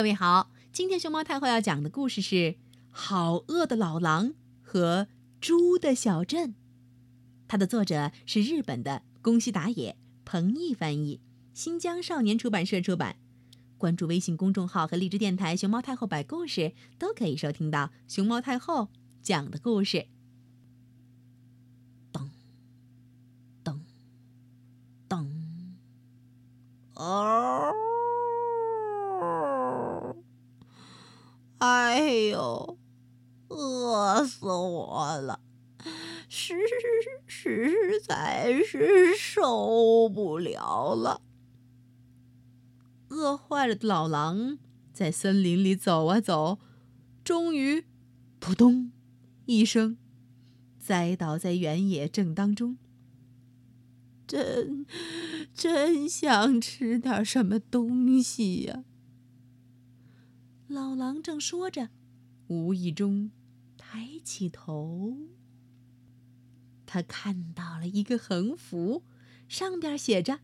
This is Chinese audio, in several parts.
各位好，今天熊猫太后要讲的故事是《好饿的老狼和猪的小镇》，它的作者是日本的宫西达也，彭毅翻译，新疆少年出版社出版。关注微信公众号和荔枝电台“熊猫太后摆故事”，都可以收听到熊猫太后讲的故事。噔噔噔，哦。哎哎呦，饿死我了！实实在是受不了了。饿坏了的老狼在森林里走啊走，终于扑通一声栽倒在原野正当中。真真想吃点什么东西呀！老狼正说着，无意中抬起头，他看到了一个横幅，上边写着：“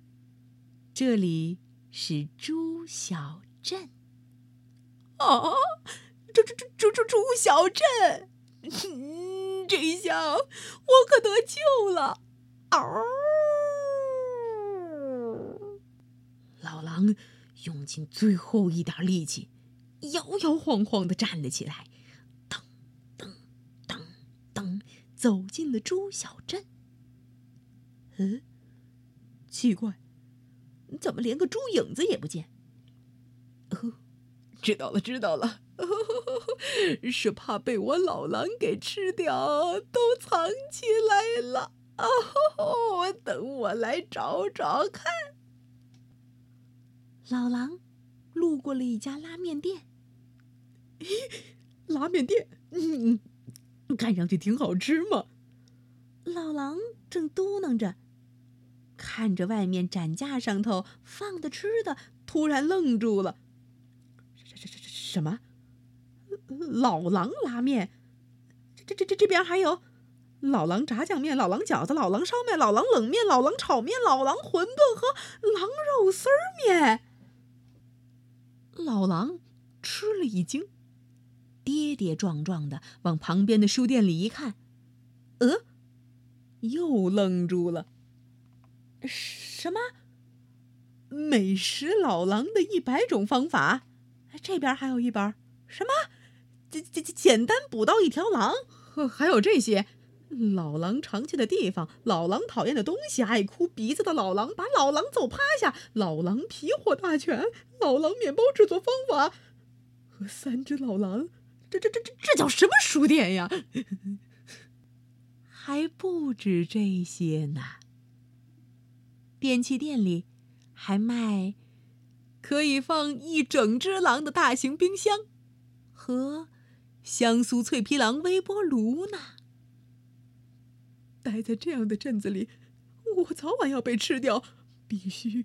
这里是猪小镇。”啊，猪猪猪猪猪猪小镇！这一下我可得救了！嗷！老狼用尽最后一点力气。摇摇晃晃的站了起来，走进了猪小镇。嗯，奇怪，怎么连个猪影子也不见？哦，知道了，知道了，是怕被我老狼给吃掉，都藏起来了。哦，等我来找找看。老狼路过了一家拉面店。拉面店，嗯，看上去挺好吃嘛。老狼正嘟囔着，看着外面展架上头放的吃的，突然愣住了。什什什什什么？老狼拉面？这这这这边还有老狼炸酱面、老狼饺子、老狼烧麦、老狼冷面、老狼炒面、老狼馄饨和狼肉丝儿面。老狼吃了一惊。跌跌撞撞的往旁边的书店里一看，呃，又愣住了。什么？美食老狼的一百种方法？这边还有一本。什么？简简简单捕到一条狼？还有这些？老狼常去的地方，老狼讨厌的东西，爱哭鼻子的老狼，把老狼揍趴下，老狼皮货大全，老狼面包制作方法，和三只老狼。这这这这这叫什么书店呀？还不止这些呢。电器店里还卖可以放一整只狼的大型冰箱和香酥脆皮狼微波炉呢。待在这样的镇子里，我早晚要被吃掉，必须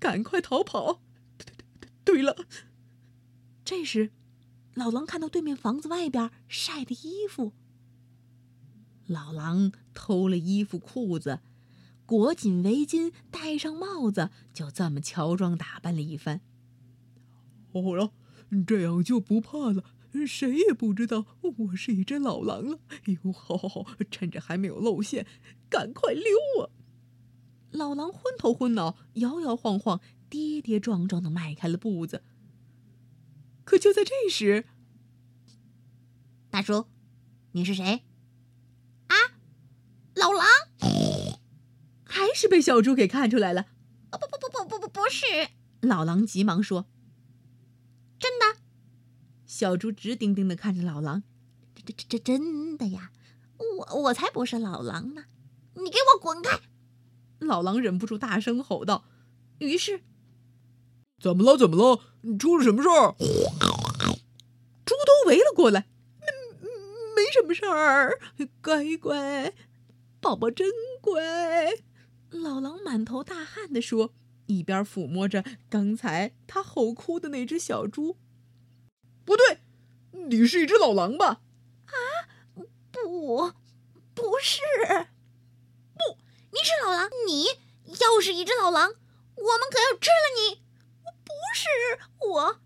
赶快逃跑。对对对对了，这时。老狼看到对面房子外边晒的衣服，老狼偷了衣服裤子，裹紧围巾，戴上帽子，就这么乔装打扮了一番。好了，这样就不怕了，谁也不知道我是一只老狼了。哎呦，好好好，趁着还没有露馅，赶快溜啊！老狼昏头昏脑，摇摇晃晃，跌跌撞撞的迈开了步子。可就在这时，大叔，你是谁？啊，老狼，还是被小猪给看出来了。不不不不不不不是！老狼急忙说：“真的。”小猪直盯盯的看着老狼：“这这这这真的呀？我我才不是老狼呢！你给我滚开！”老狼忍不住大声吼道。于是。怎么了？怎么了？出了什么事儿？猪都围了过来。没没什么事儿，乖乖，宝宝真乖。老狼满头大汗地说，一边抚摸着刚才他吼哭的那只小猪。不对，你是一只老狼吧？啊，不，不是。不，你是老狼。你要是一只老狼，我们可要吃了你。不是我，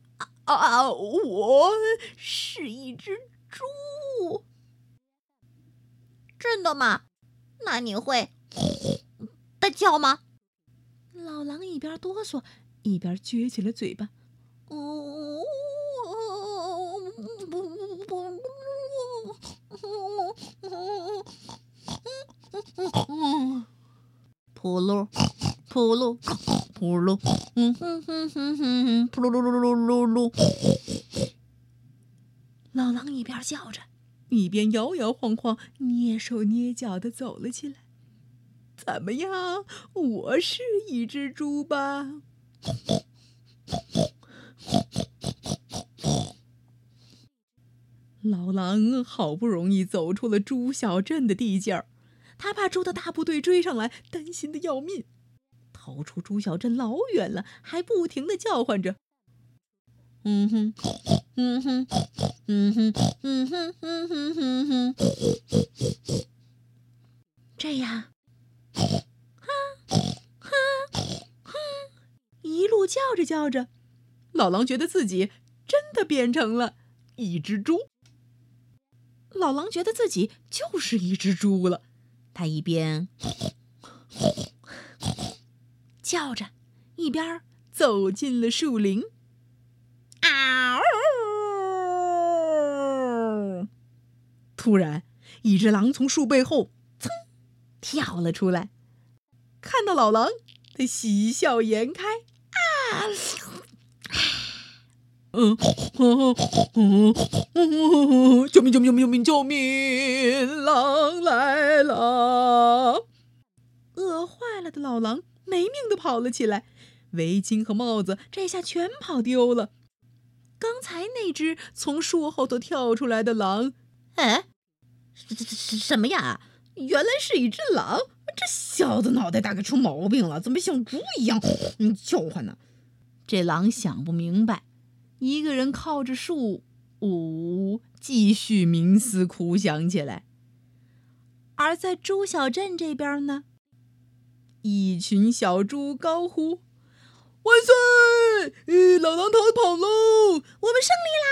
啊，我是一只猪。真的吗？那你会的叫吗？老狼一边哆嗦，一边撅起了嘴巴。哦，扑噜，扑噜，扑噜，嗯哼哼哼哼，扑噜噜噜噜噜噜。老狼一边叫着，一边摇摇晃晃、蹑手蹑脚的走了起来。怎么样？我是一只猪吧？老狼好不容易走出了猪小镇的地界儿，他怕猪的大部队追上来，担心的要命。逃出猪小镇老远了，还不停的叫唤着：“嗯哼，嗯哼，嗯哼，嗯哼，嗯哼，嗯哼。”这样，哈，哈，哈，一路叫着叫着，老狼觉得自己真的变成了一只猪。老狼觉得自己就是一只猪了，他一边叫着，一边走进了树林。嗷！突然，一只狼从树背后噌跳了出来，看到老狼，他喜笑颜开。啊！救命！救命！救命！救命！救命！狼来了！饿坏了的老狼没命的跑了起来，围巾和帽子这下全跑丢了。刚才那只从树后头跳出来的狼，哎，什么呀？原来是一只狼！这小子脑袋大概出毛病了，怎么像猪一样叫唤呢？这狼想不明白。一个人靠着树，呜，继续冥思苦想起来。而在猪小镇这边呢，一群小猪高呼：“万岁！老狼逃跑喽，我们胜利了！”。